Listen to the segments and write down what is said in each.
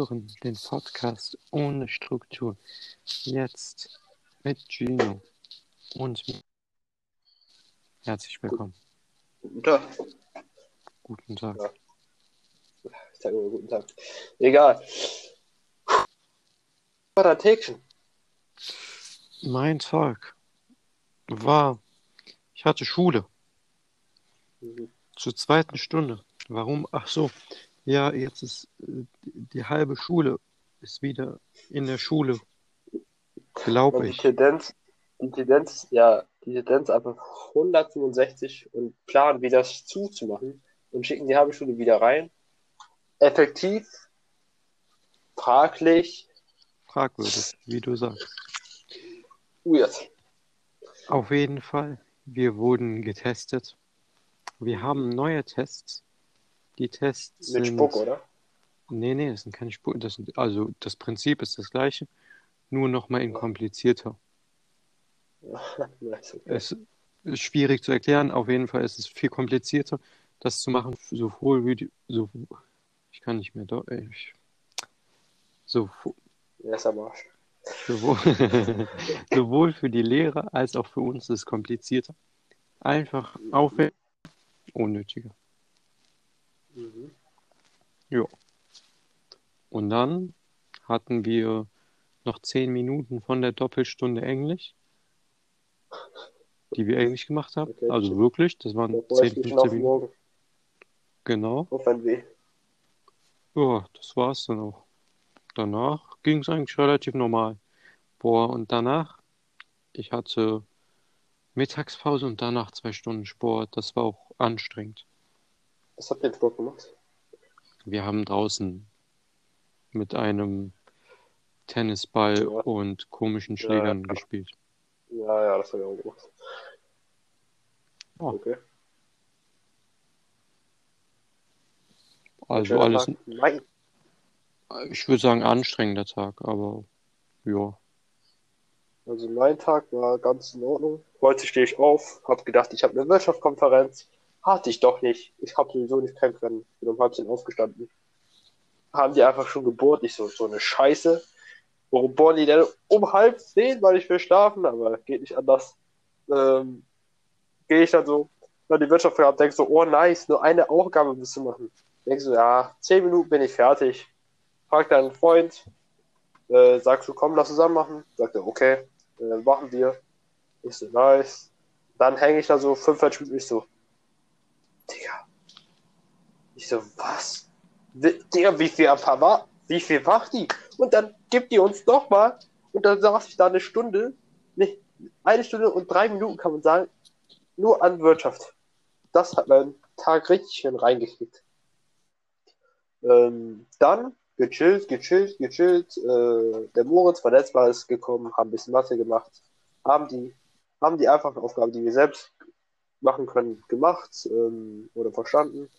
hören den Podcast ohne Struktur. Jetzt mit Gino und mir. Herzlich willkommen. Guten Tag. Guten Tag. Ja. Ich sage immer guten Tag. Egal. War dein Tägchen? Mein Tag war, ich hatte Schule Mhm. zur zweiten Stunde. Warum? Ach so, ja, jetzt ist äh, die halbe Schule ist wieder in der Schule, glaube Und die ich. Tendenz, die Tendenz, ja, die Tendenz einfach 165 und planen, wie das zuzumachen und schicken die halbe Stunde wieder rein. Effektiv, fraglich, Fragwürdig, wie du sagst. weird. Auf jeden Fall, wir wurden getestet. Wir haben neue Tests. Die Tests Mit sind. Spuck, oder? Nee, nee, das sind keine Spuck. Das sind, also das Prinzip ist das gleiche, nur nochmal in komplizierter. Okay. Es ist schwierig zu erklären. Auf jeden Fall ist es viel komplizierter, das zu machen, sowohl wie die, so, ich kann nicht mehr, do- ey, ich, so, Ja, ist am Arsch. sowohl, sowohl für die Lehrer als auch für uns ist es komplizierter. Einfach aufwendig, unnötiger. Ja. Und dann hatten wir noch zehn Minuten von der Doppelstunde Englisch, die wir Englisch gemacht haben. Okay. Also wirklich, das waren freue 10, ich mich schon 15 auf Minuten. Genau. Auf Weh. Ja, das war's dann auch. Danach ging es eigentlich relativ normal. Boah, und danach, ich hatte Mittagspause und danach zwei Stunden Sport. Das war auch anstrengend. Was habt ihr jetzt Bock gemacht? Wir haben draußen mit einem Tennisball Ja. und komischen Ja, Schlägern ja. gespielt. Ja, ja, das habe ich auch gemacht. Oh. Okay. Also Schöner alles, Tag. Mein, ich würde sagen, anstrengender Tag, aber ja. Also mein Tag war ganz in Ordnung. Heute stehe ich auf, habe gedacht, ich habe eine Wirtschaftskonferenz. Hatte ich doch nicht. Ich habe sowieso nicht kämpfen können. Bin um halb zehn aufgestanden. Haben die einfach schon gebohrt. Ich so, so eine Scheiße. Warum bohren die denn um halb zehn? Weil ich will schlafen, aber geht nicht anders. Ähm, Gehe ich dann so, dann die Wirtschaft gehabt, denk so, oh nice, nur eine Aufgabe musst du machen. Denk so, ja, zehn Minuten bin ich fertig. Frag deinen Freund, äh, sagst du, komm, lass zusammen machen. Sagt er, okay, äh, machen wir. Ich so, nice. Dann hänge ich da so 45 Minuten, ich so, Digga. Ich so, was? Digga, wie viel war, wie viel macht die? Und dann gibt die uns nochmal. Und dann saß ich da eine Stunde, nicht, eine Stunde und drei Minuten kann man sagen, nur an Wirtschaft. Das hat meinen Tag richtig schön reingekriegt. Ähm, dann gechillt, gechillt, gechillt. Äh, der Moritz Mal ist gekommen, haben ein bisschen Mathe gemacht, haben die, haben die einfachen Aufgaben, die wir selbst machen können, gemacht ähm, oder verstanden.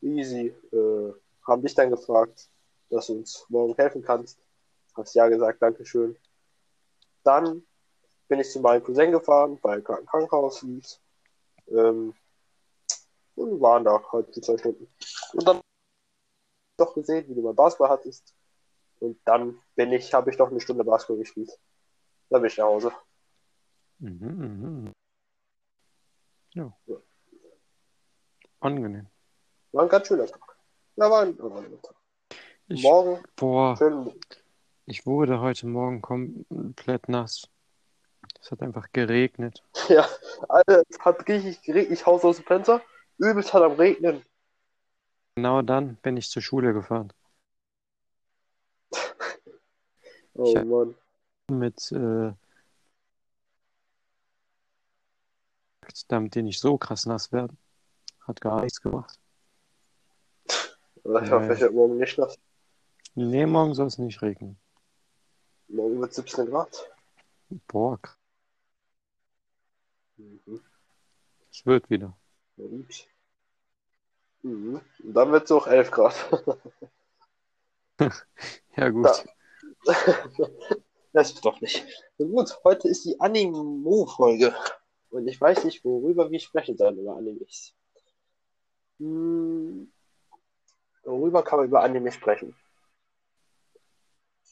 Easy. Äh, haben dich dann gefragt, dass du uns morgen helfen kannst. Hast ja gesagt, Dankeschön. Dann bin ich zu meinem Cousin gefahren, weil er gerade im Krankenhaus liegt. Ähm, und waren da halt die zwei Stunden. Und dann doch gesehen, wie du mal Basketball hattest. Und dann bin ich, habe ich noch eine Stunde Basketball gespielt. Dann bin ich nach Hause. Mhm, mhm. Ja. Ja. Angenehm. War ein ganz schöner Tag. Ja, war ein angenehmer Tag. Ich, Morgen, boah, schön, ich wurde heute Morgen komplett nass. Es hat einfach geregnet. ja, Alter, es hat richtig geregnet. Ich haus aus dem Fenster. Übelst hat am Regnen. Genau dann bin ich zur Schule gefahren. Oh. Mann. Mit, äh, damit die nicht so krass nass werden. Hat gar nichts gemacht. Aber ich hoffe, ich werde morgen nicht nass. Nee, morgen soll es nicht regnen. Morgen wird 17 Grad. Boah, Mhm. es wird wieder. Und, mhm. Dann wird es auch 11 Grad. Ja, gut. Ja. Das ist doch nicht. Na gut, heute ist die Animo-Folge. Und ich weiß nicht, worüber wir sprechen sollen über Animes. Hm, worüber kann man über Anime sprechen?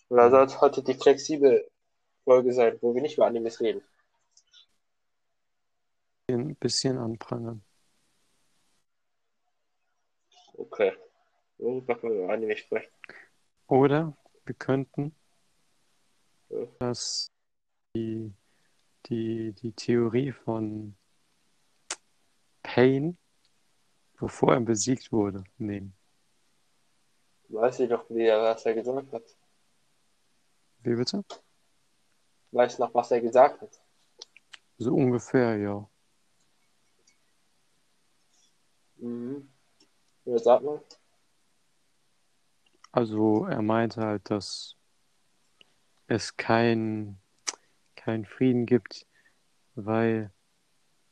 Oder soll es heute die flexible Folge sein, wo wir nicht über Animes reden? Ein bisschen anprangern. Okay. Worüber können wir über Anime sprechen? Oder wir könnten Ja. das die, die, die Theorie von Pain, bevor er besiegt wurde, nehmen. Weiß ich doch, wie er, was er gesagt hat. Wie bitte? Weiß noch, was er gesagt hat. So ungefähr, ja. Mhm. Ja, sag mal. Also er meinte halt, dass es kein, kein Frieden gibt, weil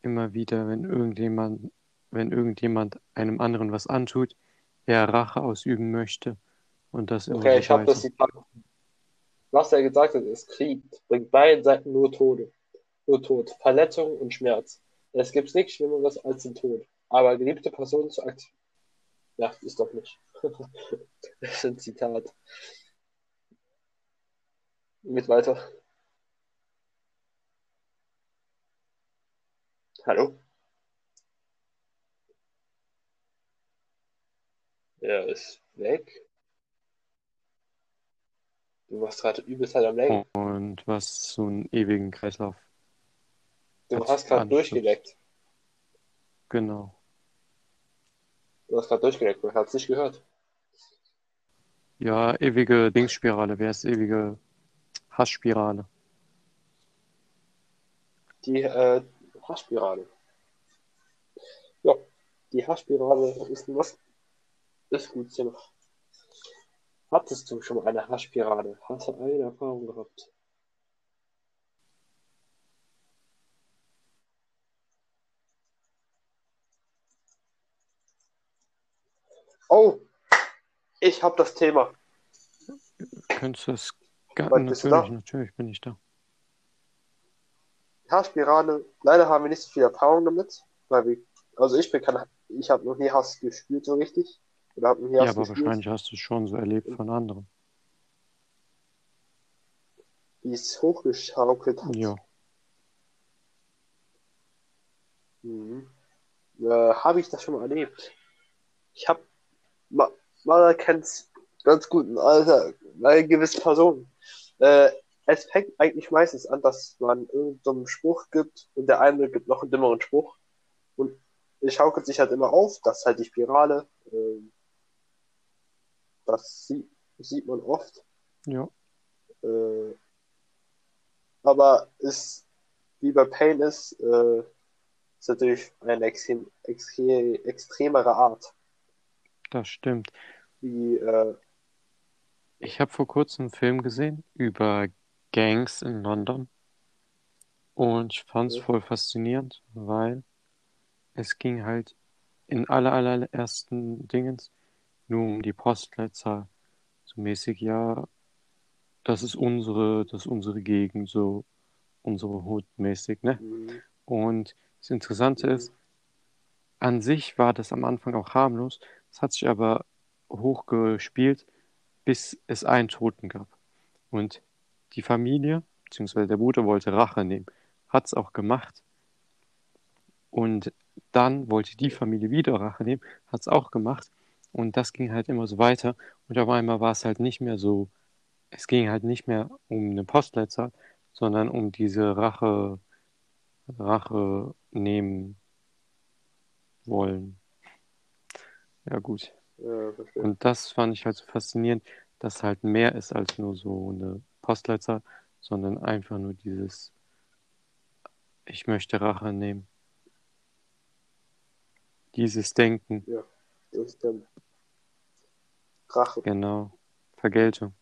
immer wieder, wenn irgendjemand, wenn irgendjemand einem anderen was antut, er Rache ausüben möchte und das immer Okay, ich habe das Zitat. Was er gesagt hat, ist, Krieg bringt beiden Seiten nur Tode. Nur Tod, Verletzung und Schmerz. Es gibt nichts Schlimmeres als den Tod. Aber geliebte Personen zu akzeptieren. Ja, ist doch nicht. das ist ein Zitat. Mit weiter. Hallo? Er ist weg. Du warst gerade übelst halt am Lenken. Und was so einen ewigen Kreislauf. Du Hat hast gerade durchgeleckt. Genau. Du hast gerade durchgeleckt, man hat es nicht gehört. Ja, ewige Dingsspirale. Wer ist ewige Hassspirale? Die äh, Haarspirale. Ja, die Haarspirale ist was? Ist gut, Zimmer. Hattest du schon mal eine Haarspirale? Hast du eine Erfahrung gehabt? Oh, ich habe das Thema. Könntest du das du natürlich, natürlich bin ich da. Haarspirale, leider haben wir nicht so viel Erfahrung damit, weil wir, also ich bin kein, ich habe noch nie Hass gespürt so richtig. Oder habe noch nie Ja, Hass aber gespürt, wahrscheinlich hast du es schon so erlebt von anderen. wie es hochgeschaukelt hat. Ja, Mhm. Äh, habe ich das schon mal erlebt? Ich habe, erkennt es ganz gut Alter, bei gewissen Personen. Äh, es fängt eigentlich meistens an, dass man irgendeinen Spruch gibt und der eine gibt noch einen dümmeren Spruch. Und es schaukelt sich halt immer auf, das ist halt die Spirale. Ähm, das sieht, sieht man oft. ja. Äh, aber ist, wie bei Pain ist, äh, ist natürlich eine extrem, extrem, extremere Art. Das stimmt. Wie, äh, Ich habe vor kurzem einen Film gesehen über Gangs in London und ich fand es voll faszinierend, weil es ging halt in aller allerersten Dingens nur um die Postleitzahl. So mäßig, ja, das ist unsere, das ist unsere Gegend, so unsere Hut mäßig, ne? mh, Und das Interessante Mhm. ist, an sich war das am Anfang auch harmlos, es hat sich aber hochgespielt, bis es einen Toten gab. Und die Familie, beziehungsweise der Bruder wollte Rache nehmen, hat es auch gemacht. Und dann wollte die Familie wieder Rache nehmen, hat es auch gemacht. Und das ging halt immer so weiter. Und auf einmal war es halt nicht mehr so, es ging halt nicht mehr um eine Postleitzahl, sondern um diese Rache, Rache nehmen wollen. Ja, gut. ja. Und das fand ich halt so faszinierend, dass halt mehr ist als nur so eine Postleitzahl, sondern einfach nur dieses, ich möchte Rache nehmen. Dieses Denken, Das ist dann Rache. genau. Vergeltung.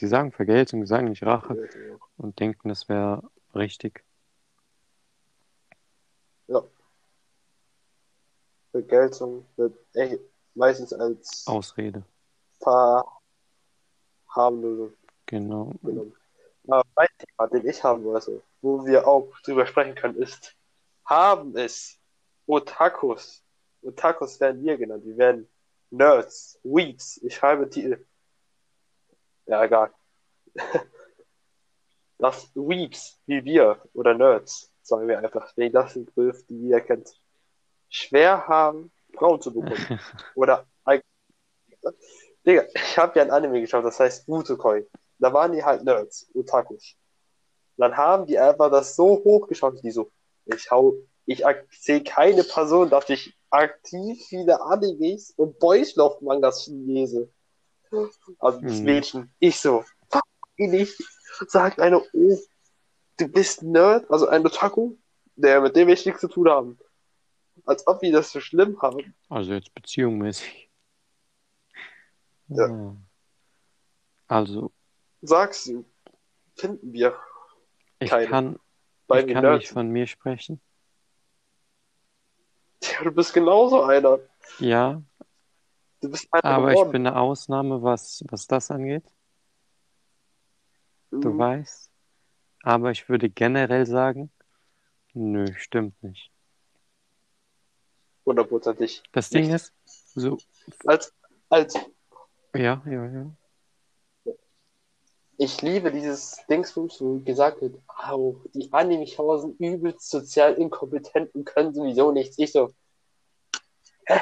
Die sagen Vergeltung, die sagen nicht Rache Ja. und denken, das wäre richtig. Vergeltung wird meistens als Ausrede. Verharmlosung Genau. genommen. Aber mein Thema, den ich haben wollte, wo wir auch drüber sprechen können, ist, haben es Otakus. Otakus werden wir genannt. Die werden Nerds, Weeps. Ich schreibe Titel. Ja, egal. dass Weeps wie wir oder Nerds, sagen wir einfach, wegen das sind Begriff, die jeder kennt, schwer haben, Frauen zu bekommen. oder Digga, ich habe ja ein Anime geschaut, das heißt Wutukoi. Da waren die halt Nerds, Otakus. Dann haben die einfach das so hochgeschaut, die so, ich hau, ich sehe keine Person, dass ich aktiv viele Animes und Boyslove-Mangas lese. Also das Hm. Mädchen, ich so, fuck nicht, sagt eine, oh, du bist ein Nerd, also ein Otaku, der mit dem ich nichts zu tun haben. Als ob die das so schlimm haben. Also jetzt beziehungsmäßig. Ja. Also, Sagst du, finden wir ich Keine. kann, bei ich kann Nerds. nicht von mir sprechen. Ja, du bist genauso einer. Ja, Du bist einer aber ich geworden. bin eine Ausnahme, was, was das angeht. Du Mhm. weißt. Aber ich würde generell sagen, nö, stimmt nicht. Hundertprozentig. Das Ding Nicht. ist, so, Als, als, ja, ja, ja. Ich liebe dieses Dingsbums, wo gesagt wird, au, die Anime-Schauer sind übelst sozial inkompetent und können sowieso nichts. Ich so, hä?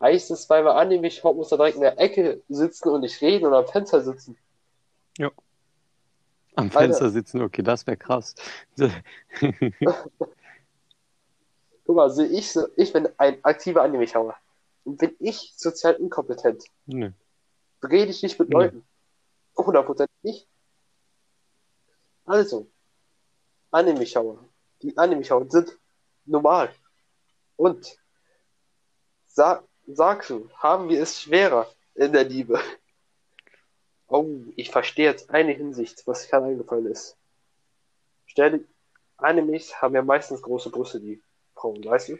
Heißt es, weil wir Anime schauen, muss er direkt in der Ecke sitzen und nicht reden oder am Fenster sitzen? Am Alter. Fenster sitzen, okay, das wäre krass. Guck mal, sehe ich so, ich bin ein aktiver Anime-Schauer. Und bin ich sozial inkompetent? Nö. Rede ich nicht mit Nee. Leuten? 100% nicht. Also, Anime-Schauer. Die Anime-Schauer sind normal. Und sagst du, haben wir es schwerer in der Liebe? Oh, ich verstehe jetzt eine Hinsicht, was gerade eingefallen ist. Stell Animes haben ja meistens große Brüste, die Frauen, weißt du?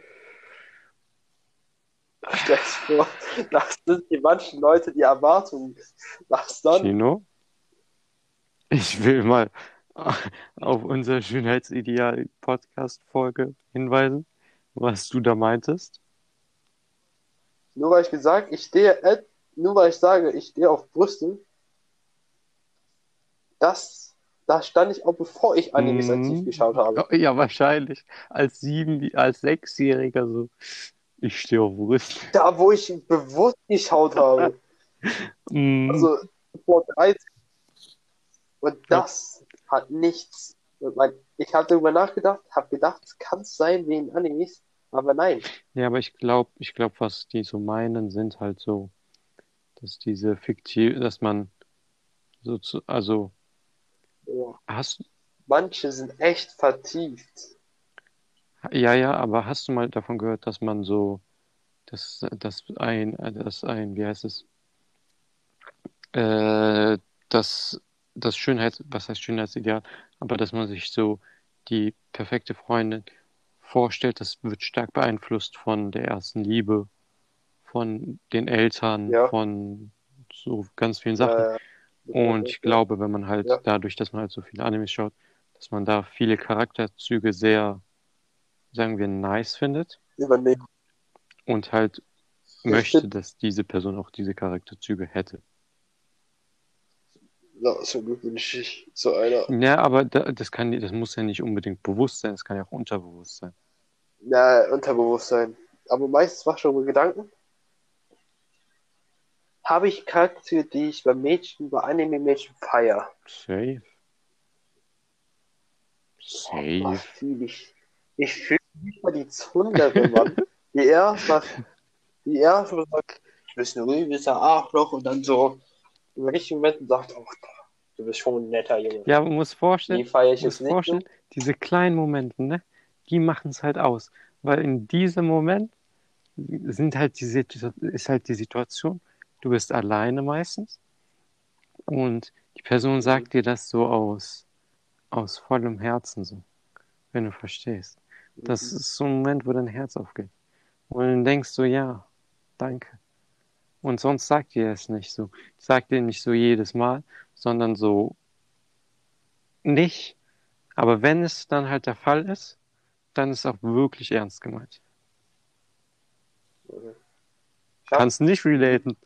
Stell dir vor, das sind die manchen Leute die Erwartungen. Was dann? Chino? Ich will mal auf unser Schönheitsideal-Podcast-Folge hinweisen, was du da meintest. Nur weil ich gesagt, ich stehe, äh, nur weil ich sage, ich stehe auf Brüste, das, da stand ich auch bevor ich Animes Mhm. geschaut habe. Ja, wahrscheinlich. Als sieben, als Sechsjähriger so. Ich stehe auf Brüste. Da, wo ich bewusst geschaut habe. Mm. Also vor 13. Und das hat nichts. Ich habe darüber nachgedacht, habe gedacht, es kann sein wie in Animes, aber nein. Ja, aber ich glaube, ich glaube, was die so meinen, sind halt so, dass diese fiktiv, dass man so zu, also Oh, hast, manche sind echt vertieft. Ja, ja, aber hast du mal davon gehört, dass man so, dass, dass ein, dass ein, wie heißt es, äh, dass das Schönheits, was heißt Schönheitsideal, aber dass man sich so die perfekte Freundin vorstellt, das wird stark beeinflusst von der ersten Liebe, von den Eltern, Ja. von so ganz vielen Sachen. Äh, Und ich glaube, wenn man halt Ja. dadurch, dass man halt so viele Animes schaut, dass man da viele Charakterzüge sehr, sagen wir, nice findet übernehmen. und halt Ja, möchte, stimmt. dass diese Person auch diese Charakterzüge hätte. Ja, so wünsche ich so einer. Ja, aber da, das kann, das muss ja nicht unbedingt bewusst sein, das kann ja auch unterbewusst sein. Ja, Unterbewusstsein. Aber meistens mach schon mal Gedanken. Habe ich Charaktere, die ich bei Mädchen, bei Anime-Mädchen feier? Safe. Safe. fühle ich? Ich fühle mal die Zundere, Mann. Die erst mal, die erst sagt, du bist ein übelster Arschloch und dann so im richtigen Moment sagt, oh, du bist schon ein netter Junge. Ja, man muss Die vorstellen, feiere ich muss nicht. vorstellen, diese kleinen Momente, ne, die machen es halt aus. Weil in diesem Moment sind halt die, ist halt die Situation, du bist alleine meistens und die Person sagt dir das so aus, aus vollem Herzen so, wenn du verstehst. Das ist so ein Moment, wo dein Herz aufgeht. Und dann denkst du, ja, danke. Und sonst sagt dir es nicht so. Sagt dir nicht so jedes Mal, sondern so nicht. Aber wenn es dann halt der Fall ist, dann ist auch wirklich ernst gemeint. Ja. Kannst nicht relaten.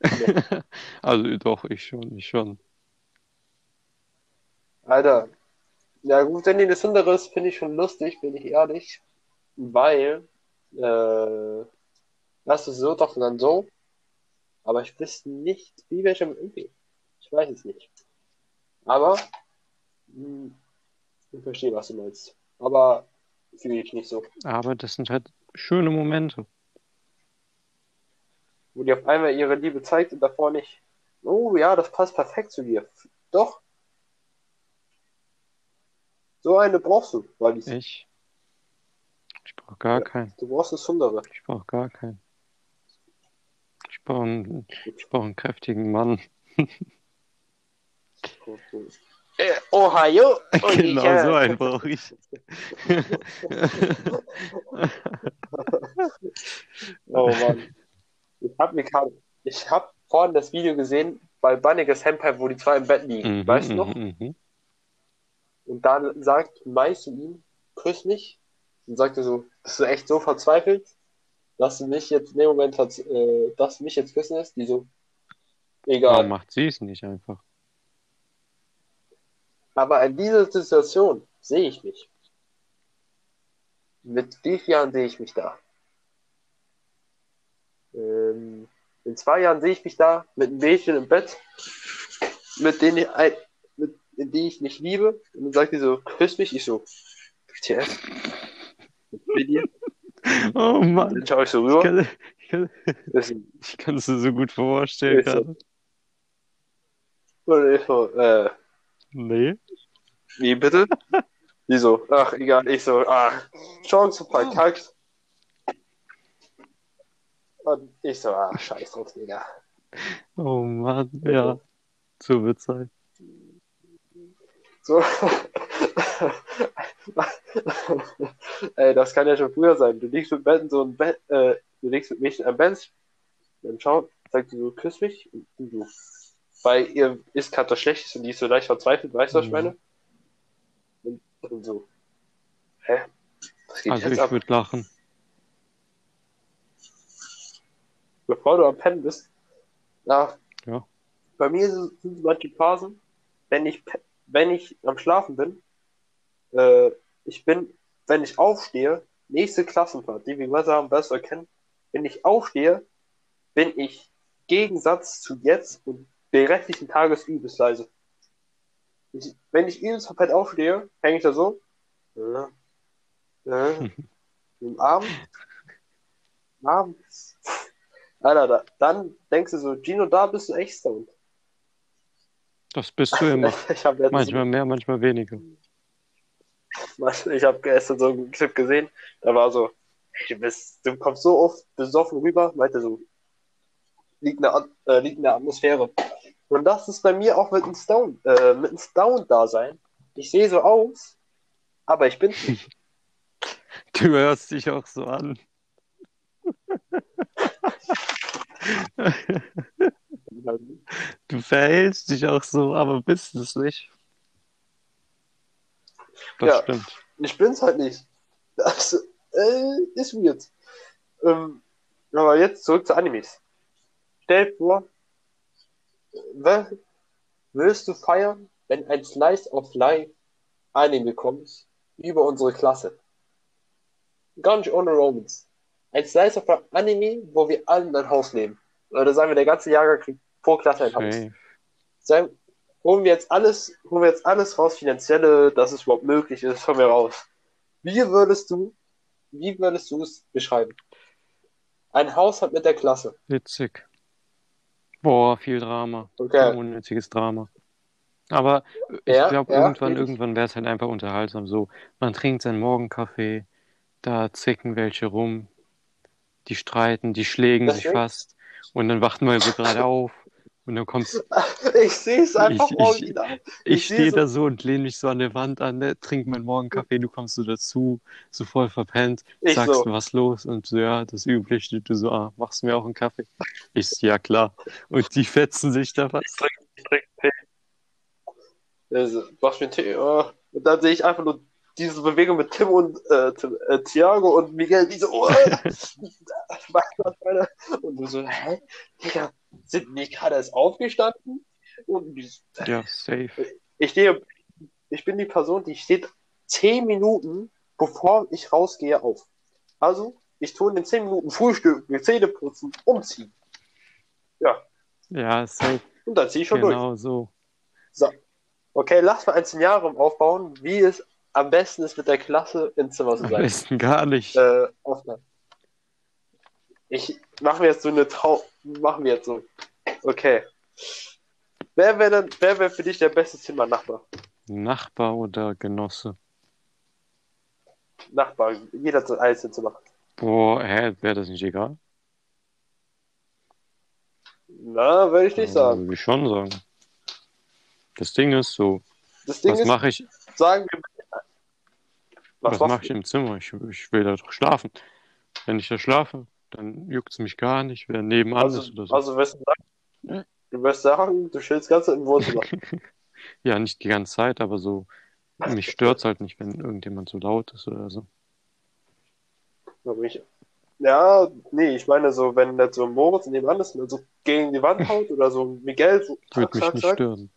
Also doch, ich schon, ich schon. Alter, ja gut, wenn die eine Sündere ist, finde ich schon lustig, bin ich ehrlich. Weil, äh, das ist so, doch und dann so. Aber ich wüsste nicht, wie welche umgehen. Ich weiß es nicht. Aber, mh, ich verstehe, was du meinst. Aber fühle ich nicht so. Aber das sind halt schöne Momente. Wo die auf einmal ihre Liebe zeigt und davor nicht. Oh ja, das passt perfekt zu dir. Doch. So eine brauchst du, weil ich, Ich? Ich brauche gar keinen. du brauchst eine Sundere. Ich brauche gar keinen. Ich brauche einen, ich brauche einen kräftigen Mann. Äh, Ohio. Und Genau ich, äh, so einen brauche ich. Oh Mann. Ich hab mir gerade, ich hab vorhin das Video gesehen bei Bunniges Henpai, wo die zwei im Bett liegen. Mhm, weißt du noch? mhm, mhm. Und dann sagt Mai zu ihm, küss mich. Und sagt er so, bist du echt so verzweifelt, dass du mich jetzt in dem Moment, äh, dass du mich jetzt küssen lässt? Die so, Warum egal. macht sie es nicht einfach? Aber in dieser Situation sehe ich mich. Mit wie vielen Jahren sehe ich mich da? Ähm, in zwei Jahren sehe ich mich da mit einem Mädchen im Bett, mit denen ich, die ich nicht liebe. Und dann sagt die so, küss mich. Ich so, WTF? Mit dir? Oh Mann. Dann schaue ich so rüber. ich kann, ich kann es mir so gut vorstellen so. Und ich so, äh, Nee. wie bitte? Die so, ach, egal. Ich so, ach, Chance verkackt. Und ich so, ach, scheiß drauf, Digga. Oh Mann, ja. So wird's sein. So. Ey, das kann ja schon früher sein. Du liegst mit Ben so ein Bett, äh, du liegst mit mich am Bench, dann schau, sagt sie so, küss mich, und du. Weil ihr ist gerade was Schlechtes und die ist so leicht verzweifelt, weißt du, was ich Mhm. meine? Und, und so. Hä? Was geht Also jetzt ich würde lachen. Bevor du am Pennen bist, na, Ja. bei mir sind sind manche Phasen, wenn ich, wenn ich am Schlafen bin, äh, ich bin, wenn ich aufstehe, nächste Klassenfahrt, die wir gemeinsam du erkennen, wenn ich aufstehe, bin ich Gegensatz zu jetzt und den restlichen Tages übelst leise. Ich, wenn ich übelst verpennt aufstehe, hänge ich da so, äh, äh, im Arm, Arm, Alter, da, dann denkst du so, Gino, da bist du echt stoned. Das bist du immer. Ich Manchmal mehr, manchmal weniger. ich habe gestern so einen Clip gesehen, da war so, du bist, du kommst so oft besoffen rüber, meinte so, liegt in der, At- äh, liegt in der Atmosphäre. Und das ist bei mir auch mit einem Stone, äh, mit einem Stone-Dasein. Ich sehe so aus, aber ich bin nicht. Du hörst dich auch so an. Du verhältst dich auch so, aber bist es nicht. Das Ja. stimmt. Ich bin's halt nicht. Das äh, ist weird. Ähm, aber jetzt zurück zu Animes. Stell dir vor, willst du feiern, wenn ein Slice of Life Anime kommt über unsere Klasse? Gar nicht ohne Romans. Ein Slice of Life Anime, wo wir alle in ein Haus leben. Oder sagen wir, der ganze Jahrgang kriegt pro Klasse ein Haus. Sagen, holen wir jetzt alles, holen wir jetzt alles raus, finanzielle, dass es überhaupt möglich ist, holen wir raus. Wie würdest du, wie würdest du es beschreiben? Ein Haushalt mit der Klasse. Witzig. Boah, viel Drama. Okay. Unnötiges Drama. Aber ich Ja, glaube, ja, irgendwann, irgendwann wäre es halt einfach unterhaltsam. So, man trinkt seinen Morgenkaffee, da zicken welche rum, die streiten, die schlägen sich Deswegen- fast und dann wacht man so gerade auf und dann kommt's, Ich sehe es einfach Ich- ich- original. ich Ich stehe so- da so und lehne mich so an der Wand an, ne, trink meinen Morgenkaffee, du kommst so dazu, so voll verpennt, Ich sagst so. du was los und so, ja, das Übliche, du so, ah, machst du mir auch einen Kaffee? Ich so, ja klar. Und die fetzen sich da fast. Ich trinke Tee. Also, machst mir einen Tee. Oh. Und dann sehe ich einfach nur diese Bewegung mit Tim und äh, Tim, äh, Thiago und Miguel, die so, oh, was, was, und du so, hä? Digga, sind die gerade erst aufgestanden? Und Ja, safe. ich stehe, ich bin die Person, die steht zehn Minuten, bevor ich rausgehe, auf. Also, ich tue in den zehn Minuten Frühstück, mir Zähne putzen, umziehen. Ja, Ja, safe. und dann ziehe ich schon durch. Genau so. So. Okay, lass mal ein Szenario aufbauen, wie es am besten ist, mit der Klasse im Zimmer zu Am sein. besten gar nicht. Äh, Aufnahme. Ich machen wir jetzt so eine Trau machen wir jetzt so. Okay. Wer wäre denn, wer wäre für dich der beste Zimmernachbar? Nachbar oder Genosse? Nachbar, jeder hat sein eigenes Zimmer. Boah, hä, wäre das nicht egal? Na, würde ich nicht sagen. Würde ich schon sagen. Das Ding ist so, Das Ding was ist, mache ich, sagen wir. was Was, mache ich im Zimmer? Ich, ich will da doch schlafen. Wenn ich da schlafe, dann juckt es mich gar nicht, wer nebenan Also, ist oder so. also wirst du sagen, du wirst sagen, du chillst ganz im Wohnzimmer. Ja, nicht die ganze Zeit, aber so, mich stört's halt nicht, wenn irgendjemand so laut ist oder so. Ja, nee, ich meine so, wenn jetzt so Moritz nebenan ist und so gegen die Wand haut oder so Miguel so Würde mich zack, nicht zack, stören.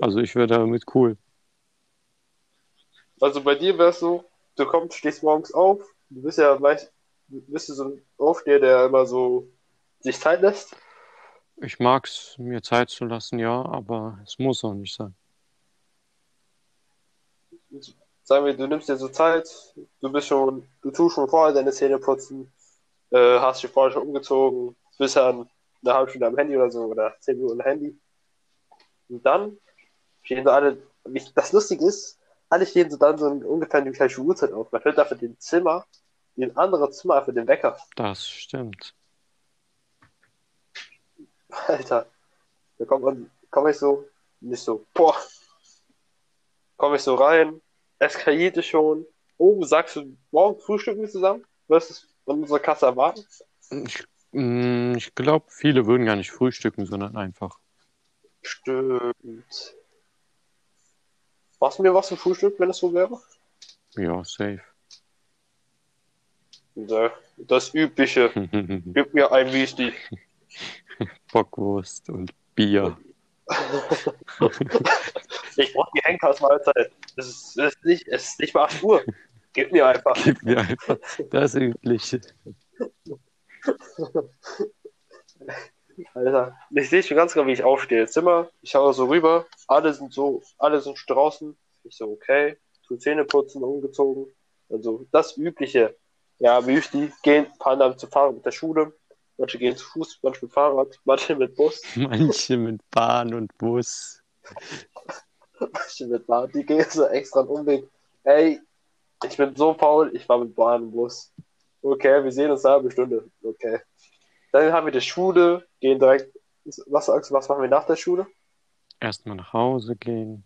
Also ich wäre damit cool. Also bei dir wär's so, du kommst, stehst morgens auf, du bist ja meist, du bist so ein Aufsteher, der immer so sich Zeit lässt. Ich mag's, mir Zeit zu lassen, ja, aber es muss auch nicht sein. Sagen wir, du nimmst dir so Zeit, du bist schon, du tust schon vorher deine Zähne putzen, äh, hast dich vorher schon umgezogen, bist dann eine halbe Stunde am Handy oder so oder zehn Minuten am Handy. Und dann stehen so alle, wie- das Lustige ist, alle stehen so dann so in ungefähr die gleiche Uhrzeit auf. Man hört dafür den Zimmer, den anderen Zimmer für den Wecker. Das stimmt. Alter, da kommt man, komm ich so, nicht so, boah, komm ich so rein, eskaliert es schon. Oh, sagst du, morgen frühstücken wir zusammen? Wirst du es von unserer Kasse erwarten? Ich, mm, ich glaube, viele würden gar nicht frühstücken, sondern einfach. Stimmt. Machst du mir was zum Frühstück, wenn es so wäre? Ja, safe. Das Übliche. Gib mir ein Müsli. Bockwurst und Bier. Ich brauche die Henkersmahlzeit. Es ist, es, ist nicht, es ist nicht mal 8 Uhr. Gib mir einfach. Gib mir einfach das Übliche. Alter, ich sehe schon ganz genau, wie ich aufstehe. Zimmer, ich schaue so rüber, alle sind so, alle sind draußen. Ich so, okay, tu Zähne putzen, umgezogen. Also das Übliche. Ja, Müsli, gehen, fahren dann zu Fahrrad mit der Schule. Manche gehen zu Fuß, manche mit Fahrrad, manche mit Bus, Manche mit Bahn und Bus. manche mit Bahn. Die gehen so extra einen Umweg. Ey, ich bin so faul, ich war mit Bahn und Bus. Okay, wir sehen uns eine halbe Stunde. Okay. Dann haben wir die Schule, gehen direkt. Was was machen wir nach der Schule? Erstmal nach Hause gehen.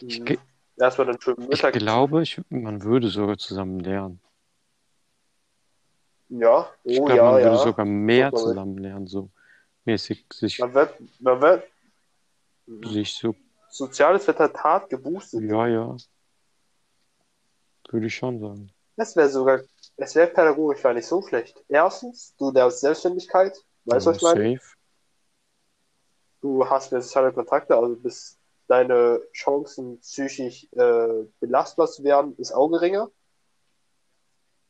Ich, ge- Erstmal dann schön ich Mittag. glaube, ich, man würde sogar zusammen lernen. Ja, Ich oh glaube, ja, man würde ja. sogar mehr mal. zusammen lernen, so mäßig sich, Man wird, man wird, sich so, Soziales wird halt hart geboostet. ja, ja. Würde ich schon sagen. Es wäre sogar, es wäre pädagogisch gar nicht so schlecht. Erstens, du lernst Selbstständigkeit, weißt du, was ich Ja, meine? safe. Du hast mehr soziale Kontakte, also bist deine Chancen, psychisch äh, belastbar zu werden, ist auch geringer.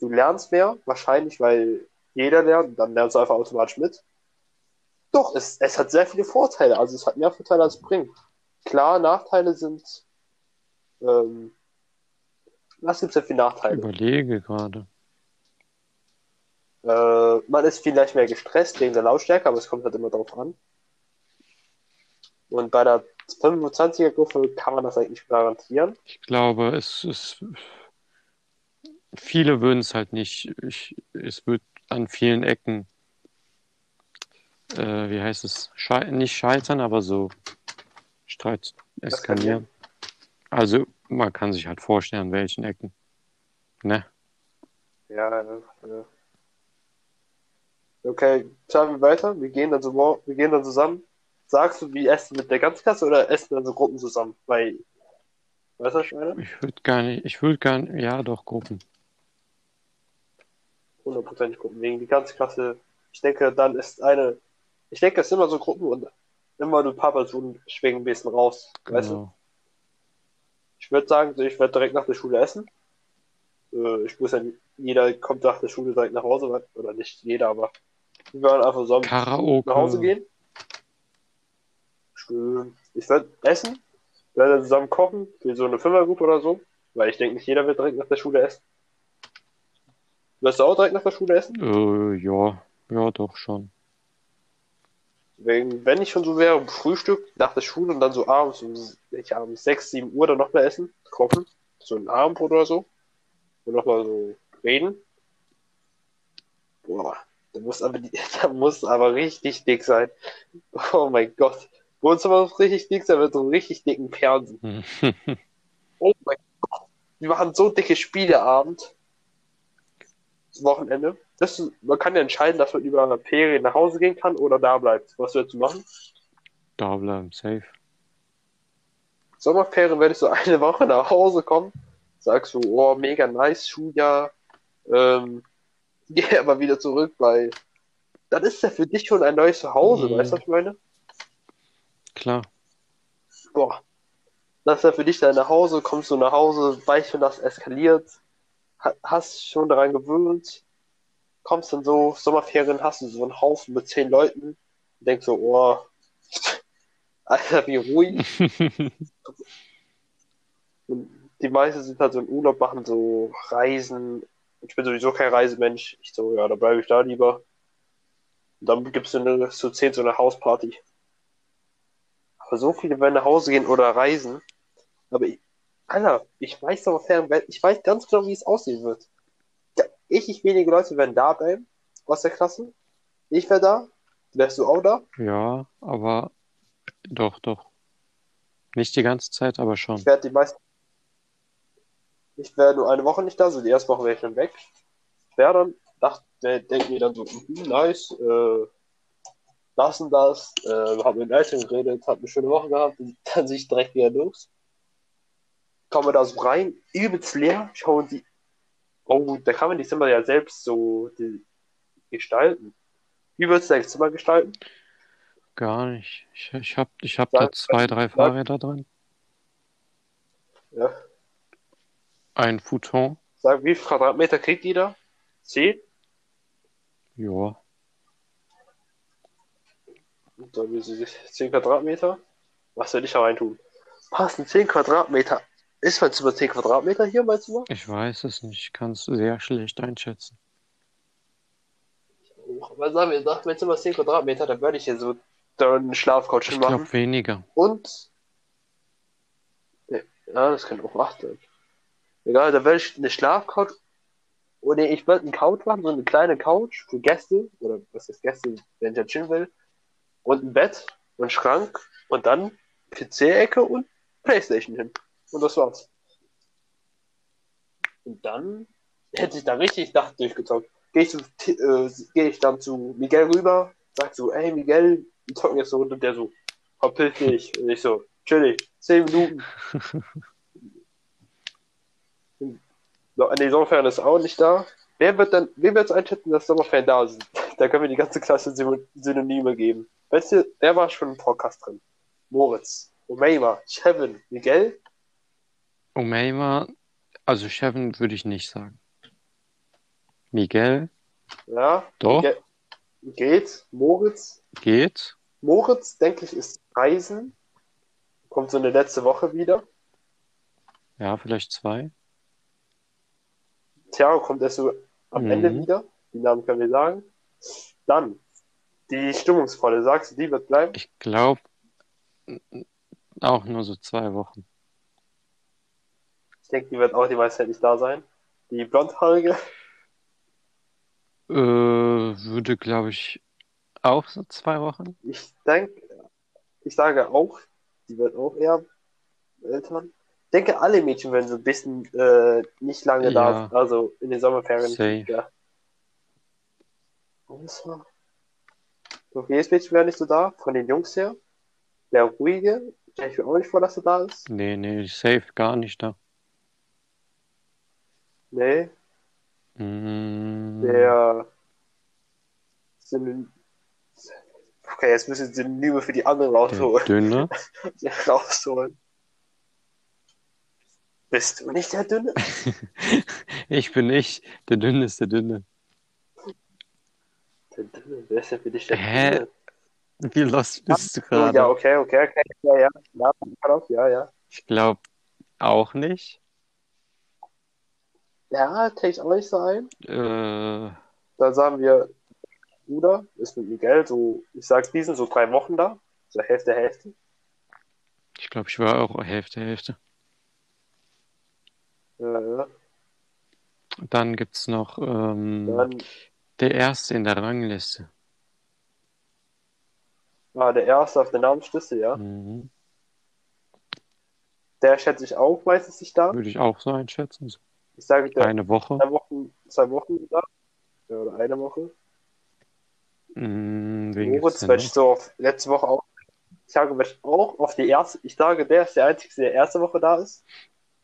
Du lernst mehr, wahrscheinlich, weil jeder lernt, dann lernst du einfach automatisch mit. Doch, es, es hat sehr viele Vorteile, also es hat mehr Vorteile als es bringt. Klar, Nachteile sind, ähm, was gibt's denn für Nachteile? Überlege gerade. Äh, man ist vielleicht mehr gestresst wegen der Lautstärke, aber es kommt halt immer drauf an. Und bei der 25er-Gruppe kann man das eigentlich garantieren. Ich glaube, es ist, viele würden es halt nicht, ich, es wird an vielen Ecken, äh, wie heißt es, Schei nicht scheitern, aber so Streit eskalieren. Also, man kann sich halt vorstellen, an welchen Ecken. Ne? Ja, ja. Okay, schauen wir weiter. Wir gehen dann so, wir gehen dann zusammen. Sagst du, wir essen mit der Ganzklasse oder essen dann so Gruppen zusammen? Weil, weißt du, was ich meine? Ich würde gar nicht, ich würde gar nicht, ja doch, Gruppen. Hundertprozentig Gruppen. Wegen die ganze Klasse Ich denke, dann ist eine, ich denke, es sind immer so Gruppen und immer paar Personen schwingen ein bisschen raus. Weißt du? Genau. Ich würde sagen, ich werde direkt nach der Schule essen. Äh, ich muss ja, jeder kommt nach der Schule direkt nach Hause, oder nicht jeder, aber wir werden einfach so nach Hause Karaoke. gehen. Schön. Ich werde essen, werde zusammen kochen für so eine Fünfergruppe oder so, weil ich denke, nicht jeder wird direkt nach der Schule essen. Wirst du auch direkt nach der Schule essen? Äh, ja, ja, doch schon. Wegen, wenn ich schon so wäre, Frühstück nach der Schule und dann so abends um ich abends 6, 7 Uhr dann noch mal essen, kochen, so ein Abendbrot oder so. Und noch mal so reden. Boah, da muss aber, da muss aber richtig dick sein. Oh mein Gott. Wo uns aber richtig dick sein wird, so einen richtig dicken Fernsehen. Oh mein Gott. Wir machen so dicke Spieleabend. Das Wochenende. Das, man kann ja entscheiden, dass man über Ferien nach Hause gehen kann oder da bleibt. Was würdest du machen? Da bleiben, safe. Sommerferien werde ich so eine Woche nach Hause kommen. Sagst du, oh, mega nice, Schuljahr. Ähm, geh aber wieder zurück, weil dann ist ja für dich schon ein neues Zuhause, Mhm. weißt du, was ich meine? Klar. Boah. Das ist ja für dich dein nach Hause, kommst du nach Hause, weißt schon, das eskaliert, hast schon daran gewöhnt, kommst dann so, Sommerferien hast du so einen Haufen mit zehn Leuten, denkst so, oh, Alter, wie ruhig. Und die meisten sind halt so im Urlaub, machen so Reisen. Ich bin sowieso kein Reisemensch. Ich so, ja, da bleibe ich da lieber. Und dann gibt's so eine, so zehn so eine Hausparty. Aber so viele werden nach Hause gehen oder reisen. Aber ich, Alter, ich weiß fern, ich weiß ganz genau, wie es aussehen wird. Ich, ich wenige Leute werden da bleiben aus der Klasse. Ich wäre da. Wärst du auch da? Ja, aber doch, doch. Nicht die ganze Zeit, aber schon. Ich werde die meisten. Ich wäre nur eine Woche nicht da, so die erste Woche wäre ich dann weg. Wäre dann, dachte, denke mir dann so, mhm, nice, äh, das und das, äh, hab mit den Eltern geredet, hab eine schöne Woche gehabt, und dann sehe ich direkt wieder los. Komme da so rein, übelst leer, schauen die, oh, da kann man die Zimmer ja selbst so gestalten. Wie würdest du dein Zimmer gestalten? Gar nicht. Ich, ich hab, ich hab da Sag- zwei, drei sag- Fahrräder drin. Ja. Ein Futon. Sag, wie viel Quadratmeter kriegt jeder? Zehn? Ja. Und dann will sie sich 10 Quadratmeter. Was soll ich da reintun? Passen 10 Quadratmeter. Ist mein Zimmer 10 Quadratmeter hier, mein Zimmer? Ich weiß es nicht. Ich kann es sehr schlecht einschätzen. Was sagen wir, sagt mein Zimmer ist 10 Quadratmeter, dann würde ich hier so da eine Schlafcouch Ich hinmachen. glaube weniger. Und. Ja, das kann auch 8 sein. Egal, da werde ich eine Schlafcouch. Oder ich werde eine Couch machen, so eine kleine Couch für Gäste. Oder was ist Gäste, wenn ich da chillen will. Und ein Bett und einen Schrank. Und dann PC-Ecke und Playstation hin. Und das war's. Und dann hätte ich da richtig Nacht durchgezockt. Gehe ich, äh, geh ich dann zu Miguel rüber, sag so, ey Miguel, wir zocken jetzt so runter. Und der so, verpiss dich. Und ich so, chillig, 10 Minuten. So, nee, Sommerferien ist auch nicht da. Wer wird dann, wer wird einschätzen, dass Sommerferien da sind? Da können wir die ganze Klasse Syn- Synonyme geben. Weißt du, wer war schon im Podcast drin? Moritz, Omeima, Chevin, Miguel? Omeima, also Chevin würde ich nicht sagen. Miguel, Ja, doch, Miguel, geht. Moritz, geht. Moritz, denke ich, ist Reisen. Kommt so eine letzte Woche wieder. Ja, vielleicht zwei. Thiago kommt erst so am Mhm. Ende wieder. Die Namen können wir sagen. Dann, die stimmungsvolle, sagst du, die wird bleiben? Ich glaube auch nur so zwei Wochen. Ich denke, die wird auch die meiste Zeit nicht da sein. Die blondhaarige, Äh, würde, glaube ich, auch so zwei Wochen. ich denke, ich sage auch, die wird auch eher Eltern. Ich denke, alle Mädchen werden so ein bisschen äh, nicht lange da, Ja. also in den Sommerferien. Safe. Ja. War? So, jedes Mädchen wäre nicht so da, von den Jungs her. Der ruhige, stelle ich mir auch nicht vor, dass er da ist. Nee, nee, safe gar nicht da. Nee, Mm, der Synonym. Okay, jetzt müssen wir Synonyme für die anderen Der rausholen. Dünne. rausholen. Bist du nicht der Dünne? Ich bin ich. Der Dünne ist der Dünne. Der Dünne, wer ist denn für dich der Hä? Dünne? Wie lost bist du Oh, ja, gerade? okay, okay, okay. Ja, ja. Ja, ja, ja. Ich glaube auch nicht. Ja, take ich auch nicht so ein. Äh, Dann sagen wir, Bruder ist mit Miguel so, ich sag diesen, so drei Wochen da. So Hälfte, Hälfte. ich glaube, ich war auch Hälfte, Hälfte. Ja. Dann gibt's noch ähm, Dann der Erste in der Rangliste. war der Erste auf der Namensliste, ja. Mhm. Der schätze ich auch meistens nicht da. Würde ich auch so einschätzen. Ich sage, der eine Woche. zwei Wochen, zwei Wochen da. Ja, oder eine Woche. Gibt's Moritz, denn noch? ich so auf letzte Woche auch. Ich sage, weil ich auch auf die erste, ich sage, der ist der Einzige, der erste Woche da ist.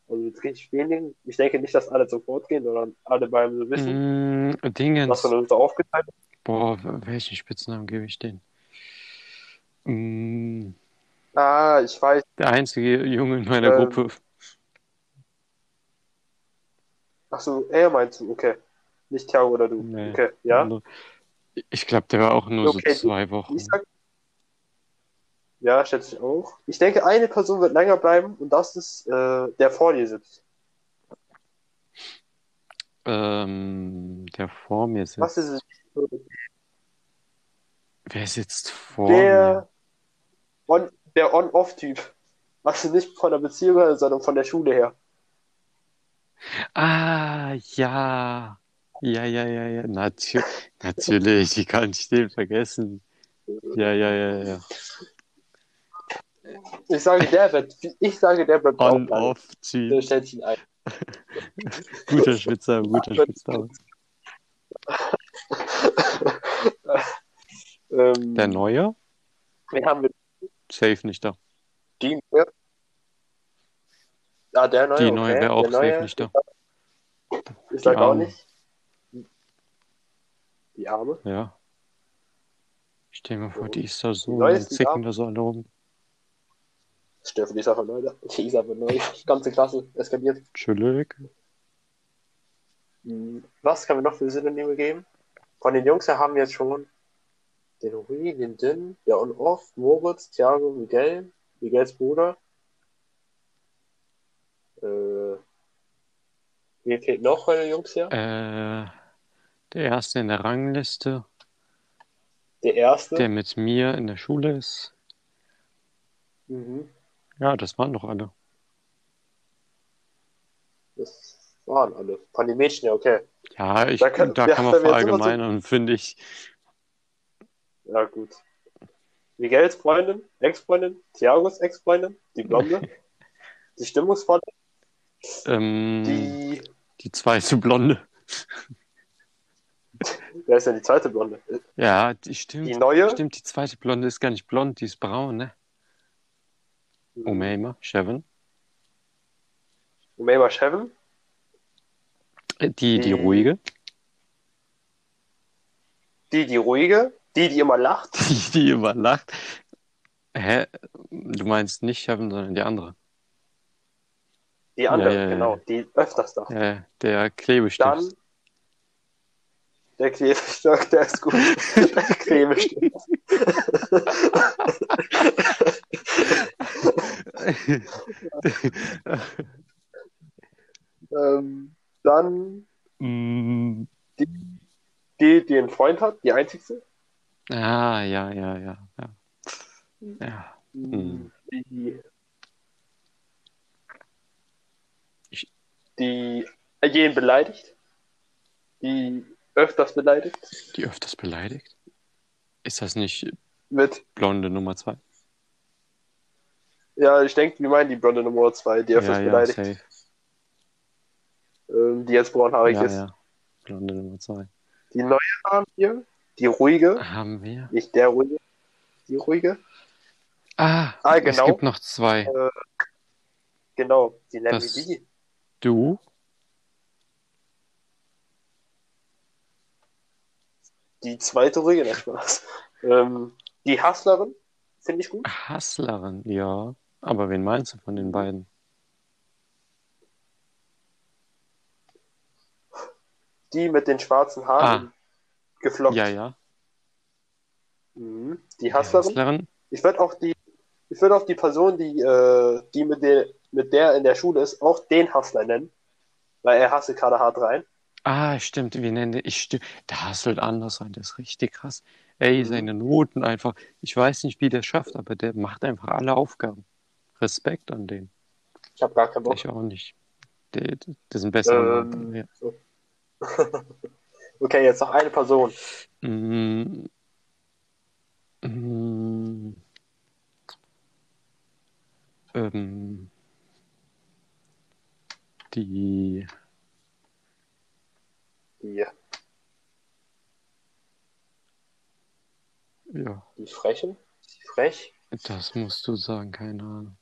Also mit richtig wenigen. Ich denke nicht, dass alle sofort gehen, sondern alle beim so wissen, Mm, was Dingens. von uns so aufgeteilt. Boah, welchen Spitznamen gebe ich den? Mm, Ah, ich weiß. der einzige Junge in meiner Ähm, Gruppe. Ach so, er meinst du, okay. Nicht Thiago oder du. Nee, Okay, ja. Ich glaube, der war auch nur Okay, so zwei Wochen. Ich sag, ja, schätze ich auch. Ich denke, eine Person wird länger bleiben und das ist äh, der vor dir sitzt. Ähm, der vor mir sitzt. Was ist es? Wer sitzt vor mir? Der On, der On-Off-Typ. Was du nicht von der Beziehung her, sondern von der Schule her. Ah, ja. Ja, ja, ja, ja. Natür natürlich, wie kann ich den vergessen? Ja, ja, ja, ja. Ich sage, der wird, ich sage, der bleibt auch bleiben. Der stellt sich ein. Guter Schwitzer, guter Schwitzer. ähm, Der Neue? wen haben wir? Safe nicht da. Die? Ah, der neue, Die Neue okay. wäre auch der safe nicht da. Ich Die auch Arme. nicht. Die Arme. Ja. Stell mir vor, die ist da so Die dann die zicken da so alle rum. Steffen ist einfach neu. Die ist einfach neu. Ganze Klasse eskaliert. Chillig. Hm, Was kann wir noch für Synonyme geben? Von den Jungs her haben wir jetzt schon den Rui, den Din, der On-Off, Moritz, Thiago, Miguel, Miguels Bruder. Äh, wer fehlt noch den Jungs her? Äh, der Erste in der Rangliste, Der erste. der mit mir in der Schule ist. Mhm. Ja, das waren doch alle. Das waren alle. Von den Mädchen, ja, okay. Ja, ich, Da kann- da kann man immer so- verallgemeinern, finde ich. Ja, gut. Miguels Freundin, Ex-Freundin, Thiagos Ex-Freundin, die Blonde, die Stimmungsvolle, Ähm, die, die zweite Blonde. wer ist denn die zweite Blonde? Ja, die stimmt. Die neue? Stimmt, die zweite Blonde ist gar nicht blond, die ist braun, ne? Umeima, Chevin. Umeima Chevin, Die, die Die- ruhige. die, die ruhige, die, die immer lacht, Die, die immer lacht. Hä? Du meinst nicht Chevin, sondern die andere. Die andere, Ja, ja, genau, die öfters lacht. Ja, der Klebestift. Dann der Klebestift, der ist gut. Der Klebestift. Ähm, dann Mm, die, die einen Freund hat, die einzigste. ah, ja, ja, ja, ja. Ja. Die, die jeden beleidigt. Die öfters beleidigt. Die öfters beleidigt? Ist das nicht Mit, blonde Nummer zwei? ja, ich denke, wir meinen die blonde Nummer zwei, die öfters ja, ja, beleidigt. safe. Ähm, die jetzt braunhaarig Ja, ist. ja. Blonde Nummer zwei. Die neue haben wir. Die ruhige. Haben wir? Nicht der ruhige. Die ruhige. Ah, Ah, es genau. gibt noch zwei. Genau. Die nennen Das- die. Du, Die zweite ruhige, nein, Spaß. Ähm, die Hustlerin, finde ich gut. Hustlerin, ja. Aber wen meinst du von den beiden? Die mit den schwarzen Haaren geflockt. Ja, ja. Mhm. Die Die Hustlerin. Hustlerin. Ich würde auch die, ich würde auch die Person, die, äh, die mit der, mit der in der Schule ist, auch den Hustler nennen. Weil er hasselt gerade hart rein. Ah, stimmt, wie nenne ich? Sti der hustelt anders sein, das ist richtig krass. Ey, Mhm. seine Noten einfach. Ich weiß nicht, wie der schafft, aber der macht einfach alle Aufgaben. Respekt an den. Ich habe gar keinen Bock. Ich auch nicht. Der, das sind bessere Ähm, ja. Okay, jetzt noch eine Person. Mm. Mm. Ähm. Die. Die, Ja, die Freche. Die Frech. das musst du sagen, keine Ahnung.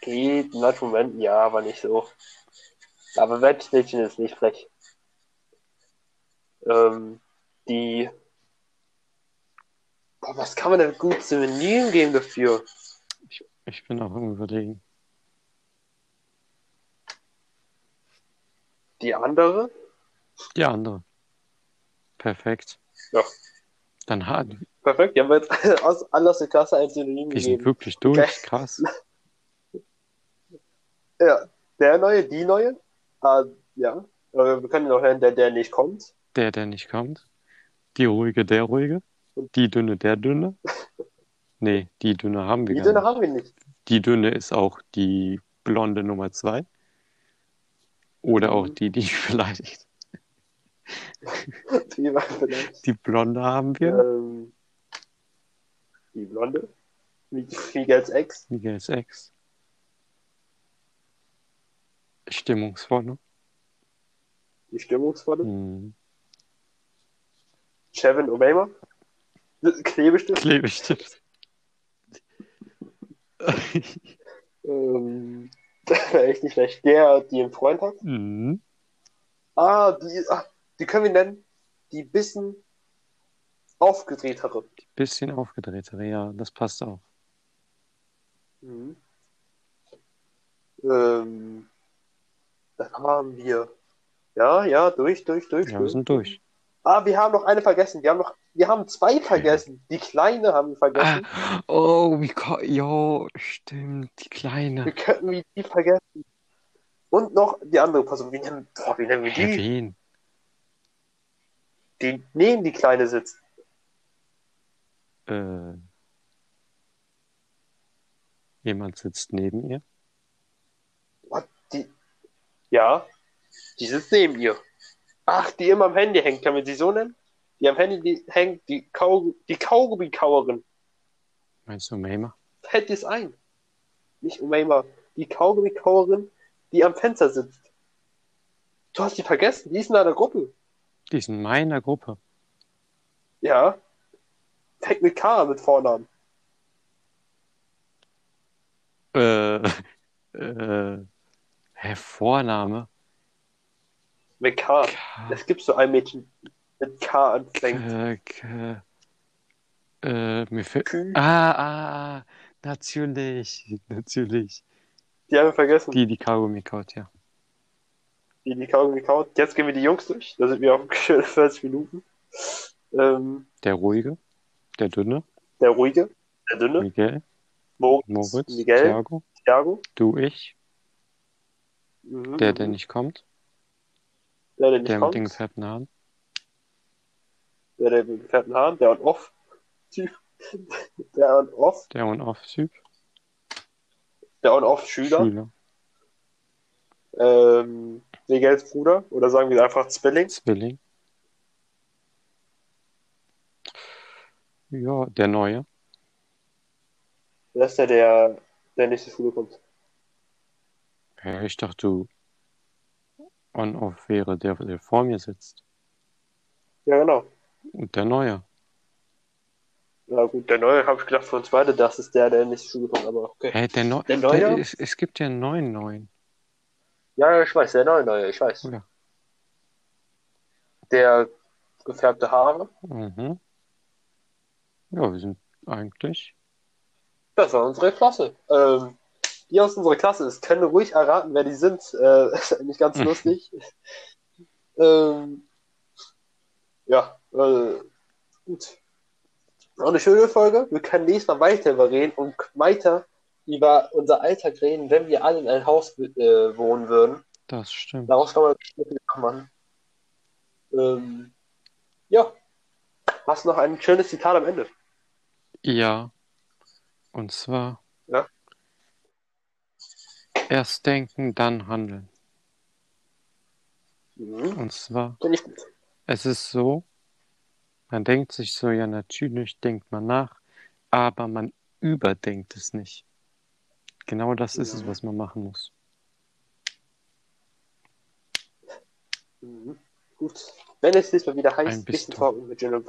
Geht in manchen Momenten, ja, aber nicht so. Aber Wettmädchen ist nicht frech. Ähm, die. Boah, was kann man denn gut Synonym geben dafür? Ich bin auch am Überlegen. Die andere? Die andere. Perfekt. Ja. Dann hat. Perfekt, die haben wir jetzt aus, alle aus der Klasse ein Synonym Wir sind gegeben. wirklich durch. Okay. Krass. Ja, der neue, die neue. Ah, ja. Aber wir können noch nennen, der, der nicht kommt. Der, der nicht kommt. Die ruhige, der ruhige. Die dünne, der dünne. Nee, die dünne haben wir Die gar dünne nicht. haben wir nicht. Die dünne ist auch die blonde Nummer zwei. Oder auch Mhm. die, die beleidigt. Die. Die blonde haben wir. Ähm, die Blonde. Miguels Ex. Miguels Ex. Stimmungsvolle. Die Stimmungsvolle. Hm. Chevin Obama. Klebestift. Klebestift. Ähm, echt nicht schlecht. Der, die einen Freund hat. mhm. Ah, die, ah, die können wir nennen. Die bisschen aufgedrehtere. Bisschen aufgedrehter, ja, das passt auch. Mhm. Ähm, dann haben wir. Ja, ja, durch, durch, durch. Ja, wir sind durch. Ah, wir haben noch eine vergessen. Wir haben noch, wir haben zwei vergessen. Die kleine haben wir vergessen. Ah, oh, wie jo, stimmt, die Wir Kleine. könnten wir die vergessen. Und noch die andere Person. Wie nennen, boah, wie nennen wir die? wen? Die neben die Kleine sitzt. Äh, jemand sitzt neben ihr. What? Die, ja, die sitzt neben ihr. Ach, die immer am Handy hängt. Kann man sie so nennen? Die am Handy hängt. Die, Kau, die Kaugummi-Kauerin. Meinst du Mama? Fällt dir's ein? Nicht Umayma. Die Kaugummi-Kauerin, die am Fenster sitzt. Du hast die vergessen. Die ist in einer Gruppe. Die ist in meiner Gruppe. Ja. Fängt mit K mit Vornamen. Äh, äh, hä, Vorname? Mit K. K, Es gibt so ein Mädchen mit K anfängt. K, K, äh, mir fällt, ah, ah, ah, natürlich, natürlich. Die haben wir vergessen. Die, die Kaugummi kaut, ja. Die, die Kaugummi kaut. Jetzt gehen wir die Jungs durch. Da sind wir auf schöne 40 Minuten. Ähm, Der ruhige, der dünne, der Ruhige. Der Dünne. Miguel, Moritz. Moritz, Miguel. Thiago, Thiago. du, ich, Mhm. der, der nicht kommt, Der, der nicht der mit kommt. den gefärbten Haaren, Der, der mit gefärbten Haaren. Der On-Off. Typ. Der On-Off. der On-Off-Typ, Der On-Off-Schüler. Schüler, Ähm, Miguels Bruder. Oder sagen wir einfach Zwilling. Zwilling. Ja, der Neue. Das ist der, der, der zur Schule kommt. Ja, ich dachte, du On-Off wäre der, der vor mir sitzt. Ja, genau. Und der Neue. Ja, gut, der Neue habe ich gedacht von uns beide, das ist der, der nicht zur Schule kommt, aber okay. Hä, der, Neu Der Neue? es, es gibt ja einen neuen Neuen. Ja, ich weiß, der Neue, Neue, ich weiß. Ja. Der gefärbte Haare. Mhm. Ja, wir sind eigentlich. Das war unsere Klasse. Ähm, die aus unserer Klasse ist, können ruhig erraten, wer die sind. Äh, ist nicht ganz lustig. ähm, ja, äh, gut. Auch eine schöne Folge. Wir können nächstes Mal weiter über reden und weiter über unser Alltag reden, wenn wir alle in einem Haus äh, wohnen würden. Das stimmt. Daraus kann man viel machen. Ähm, ja. Hast du noch ein schönes Zitat am Ende? Ja. Und zwar. Ja. Erst denken, dann handeln. Mhm. Und zwar, Finde ich gut. es ist so, man denkt sich so, ja, natürlich denkt man nach, aber man überdenkt es nicht. Genau das ist es, Mhm. was man machen muss. Mhm. Gut. Wenn es nächstes Mal wieder heißt, Ein Wissen Bistum. talken mit. Gin und